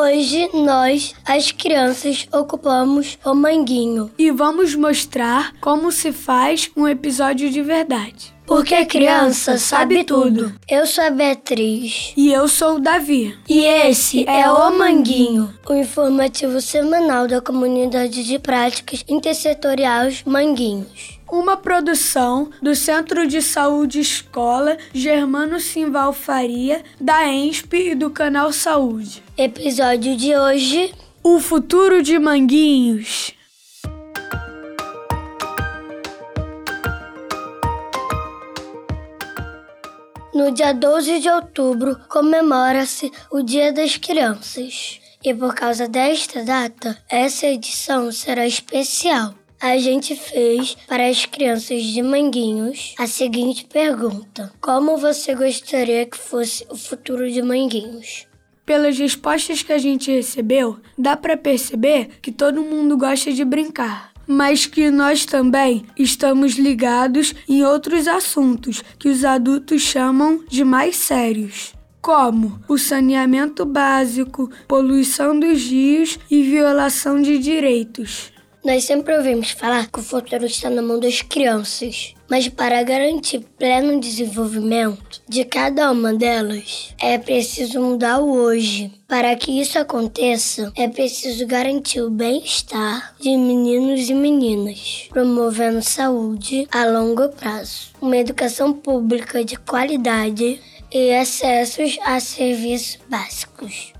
Hoje nós, as crianças, ocupamos o manguinho. E vamos mostrar como se faz um episódio de verdade. Porque a criança sabe tudo. Eu sou a Beatriz. E eu sou o Davi. E esse é o Manguinho, o informativo semanal da comunidade de práticas intersetoriais Manguinhos. Uma produção do Centro de Saúde Escola Germano Simval Faria, da ENSP e do Canal Saúde. Episódio de hoje: O futuro de Manguinhos. No dia 12 de outubro comemora-se o Dia das Crianças. E por causa desta data, essa edição será especial. A gente fez para as crianças de Manguinhos a seguinte pergunta: Como você gostaria que fosse o futuro de Manguinhos? Pelas respostas que a gente recebeu, dá para perceber que todo mundo gosta de brincar mas que nós também estamos ligados em outros assuntos que os adultos chamam de mais sérios. Como o saneamento básico, poluição dos rios e violação de direitos. Nós sempre ouvimos falar que o futuro está na mão das crianças, mas para garantir pleno desenvolvimento de cada uma delas, é preciso mudar o hoje. Para que isso aconteça, é preciso garantir o bem-estar de meninos e meninas, promovendo saúde a longo prazo, uma educação pública de qualidade e acessos a serviços básicos.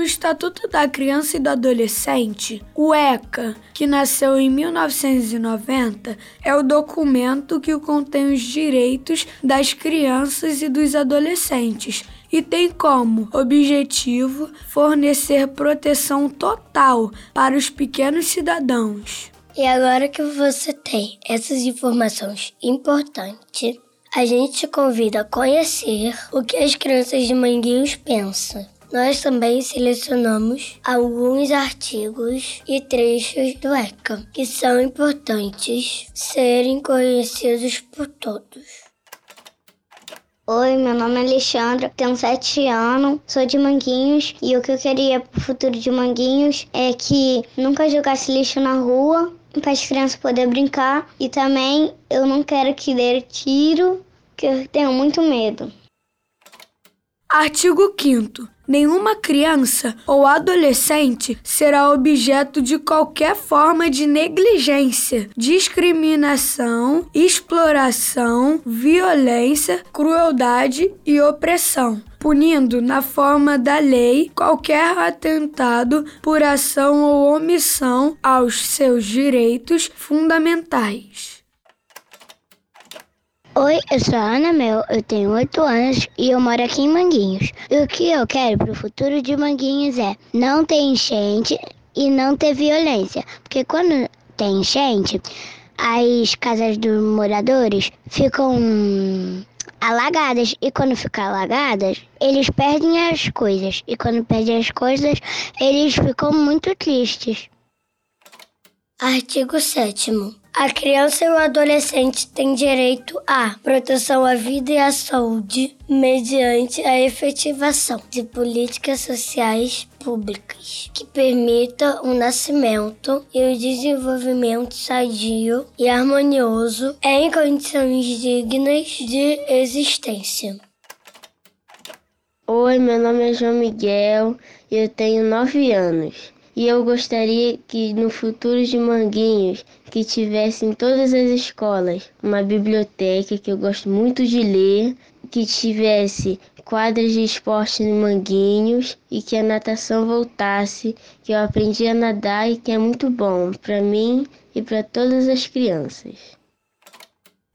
O Estatuto da Criança e do Adolescente, o ECA, que nasceu em 1990, é o documento que contém os direitos das crianças e dos adolescentes e tem como objetivo fornecer proteção total para os pequenos cidadãos. E agora que você tem essas informações importantes, a gente te convida a conhecer o que as crianças de Manguinhos pensam. Nós também selecionamos alguns artigos e trechos do ECA que são importantes serem conhecidos por todos. Oi, meu nome é Alexandra, tenho 7 anos, sou de Manguinhos e o que eu queria pro futuro de Manguinhos é que nunca jogasse lixo na rua para as crianças poderem brincar e também eu não quero que dê tiro, que eu tenho muito medo. Artigo 5 Nenhuma criança ou adolescente será objeto de qualquer forma de negligência, discriminação, exploração, violência, crueldade e opressão, punindo na forma da lei qualquer atentado por ação ou omissão aos seus direitos fundamentais. Oi, eu sou a Ana Mel, eu tenho 8 anos e eu moro aqui em Manguinhos. E o que eu quero para o futuro de Manguinhos é não ter enchente e não ter violência. Porque quando tem enchente, as casas dos moradores ficam alagadas. E quando ficam alagadas, eles perdem as coisas. E quando perdem as coisas, eles ficam muito tristes. Artigo 7 a criança e o adolescente têm direito à proteção à vida e à saúde mediante a efetivação de políticas sociais públicas que permitam o nascimento e o desenvolvimento sadio e harmonioso em condições dignas de existência. Oi, meu nome é João Miguel e eu tenho nove anos. E eu gostaria que no futuro de Manguinhos que tivesse em todas as escolas uma biblioteca que eu gosto muito de ler, que tivesse quadras de esporte em Manguinhos e que a natação voltasse, que eu aprendi a nadar e que é muito bom para mim e para todas as crianças.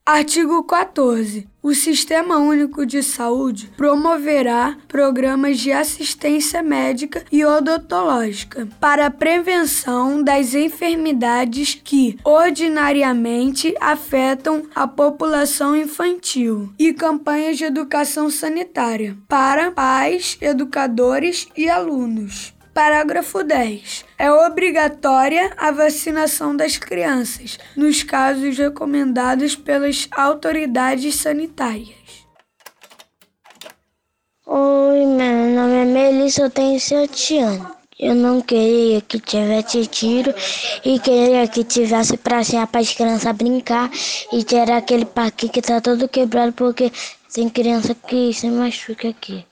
Artigo 14. O Sistema Único de Saúde promoverá programas de assistência médica e odontológica para a prevenção das enfermidades que ordinariamente afetam a população infantil e campanhas de educação sanitária para pais, educadores e alunos. Parágrafo 10. É obrigatória a vacinação das crianças, nos casos recomendados pelas autoridades sanitárias. Oi, meu nome é Melissa, eu tenho 7 anos. Eu não queria que tivesse tiro e queria que tivesse pracinha para as crianças brincar e tirar aquele parque que tá todo quebrado porque tem criança que se machuca aqui.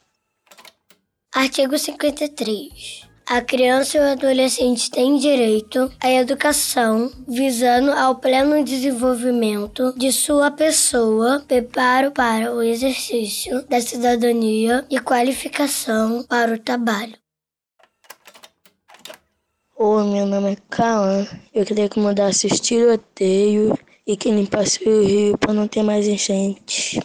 Artigo 53. A criança e o adolescente têm direito à educação, visando ao pleno desenvolvimento de sua pessoa, preparo para o exercício da cidadania e qualificação para o trabalho. Oi, meu nome é Cauã. Eu queria que mudasse o tiroteio e que limpasse o rio para não ter mais enchente.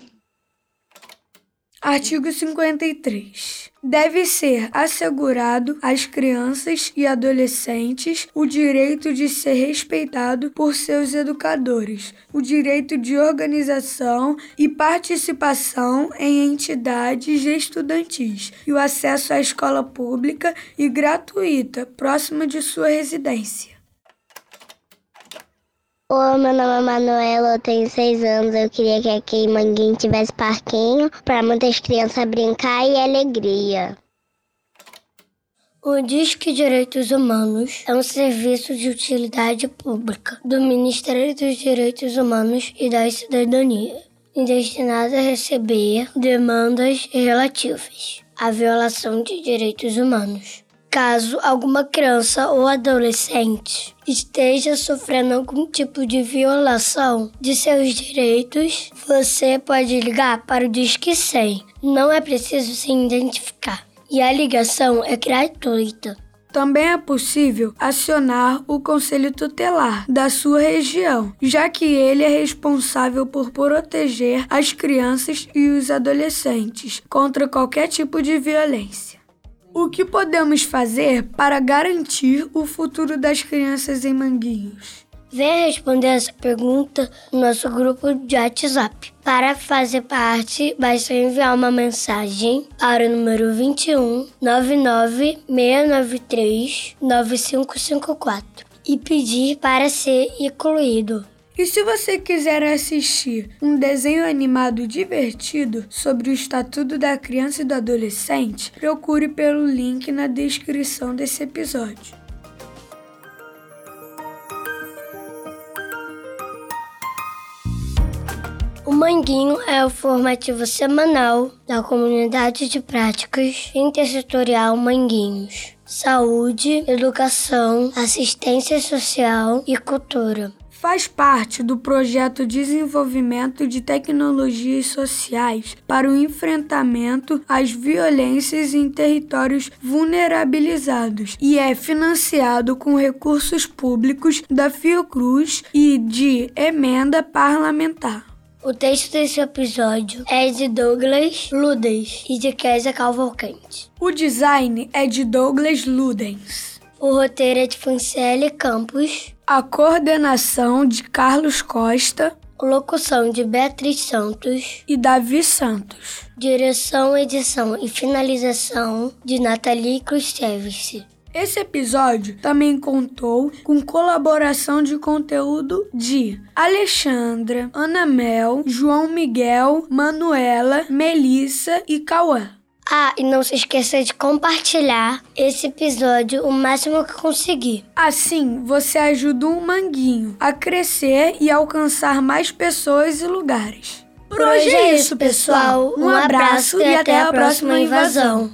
Artigo 53. Deve ser assegurado às crianças e adolescentes o direito de ser respeitado por seus educadores, o direito de organização e participação em entidades estudantis e o acesso à escola pública e gratuita próxima de sua residência. Oi, meu nome é Manuela, eu tenho seis anos. Eu queria que aqui em Manguinho tivesse parquinho para muitas crianças brincar e alegria. O Disque Direitos Humanos é um serviço de utilidade pública do Ministério dos Direitos Humanos e da Cidadania, destinado a receber demandas relativas à violação de direitos humanos. Caso alguma criança ou adolescente esteja sofrendo algum tipo de violação de seus direitos, você pode ligar para o Disque 100. Não é preciso se identificar e a ligação é gratuita. Também é possível acionar o Conselho Tutelar da sua região, já que ele é responsável por proteger as crianças e os adolescentes contra qualquer tipo de violência. O que podemos fazer para garantir o futuro das crianças em Manguinhos? Venha responder essa pergunta no nosso grupo de WhatsApp. Para fazer parte, basta enviar uma mensagem para o número 21 99 693 9554 e pedir para ser incluído. E se você quiser assistir um desenho animado divertido sobre o Estatuto da Criança e do Adolescente, procure pelo link na descrição desse episódio. O Manguinho é o formativo semanal da comunidade de práticas intersetorial Manguinhos. Saúde, educação, assistência social e cultura faz parte do projeto Desenvolvimento de Tecnologias Sociais para o enfrentamento às violências em territórios vulnerabilizados e é financiado com recursos públicos da Fiocruz e de emenda parlamentar. O texto desse episódio é de Douglas Ludens e de Kézia Calvalcante. O design é de Douglas Ludens. O roteiro é de Franciele Campos a coordenação de Carlos Costa, locução de Beatriz Santos e Davi Santos, direção, edição e finalização de Nathalie Krustevich. Esse episódio também contou com colaboração de conteúdo de Alexandra, Ana Mel, João Miguel, Manuela, Melissa e Cauã. Ah, e não se esqueça de compartilhar esse episódio o máximo que conseguir. Assim, você ajuda o Manguinho a crescer e alcançar mais pessoas e lugares. Por hoje é isso, pessoal. Um abraço e até a próxima invasão.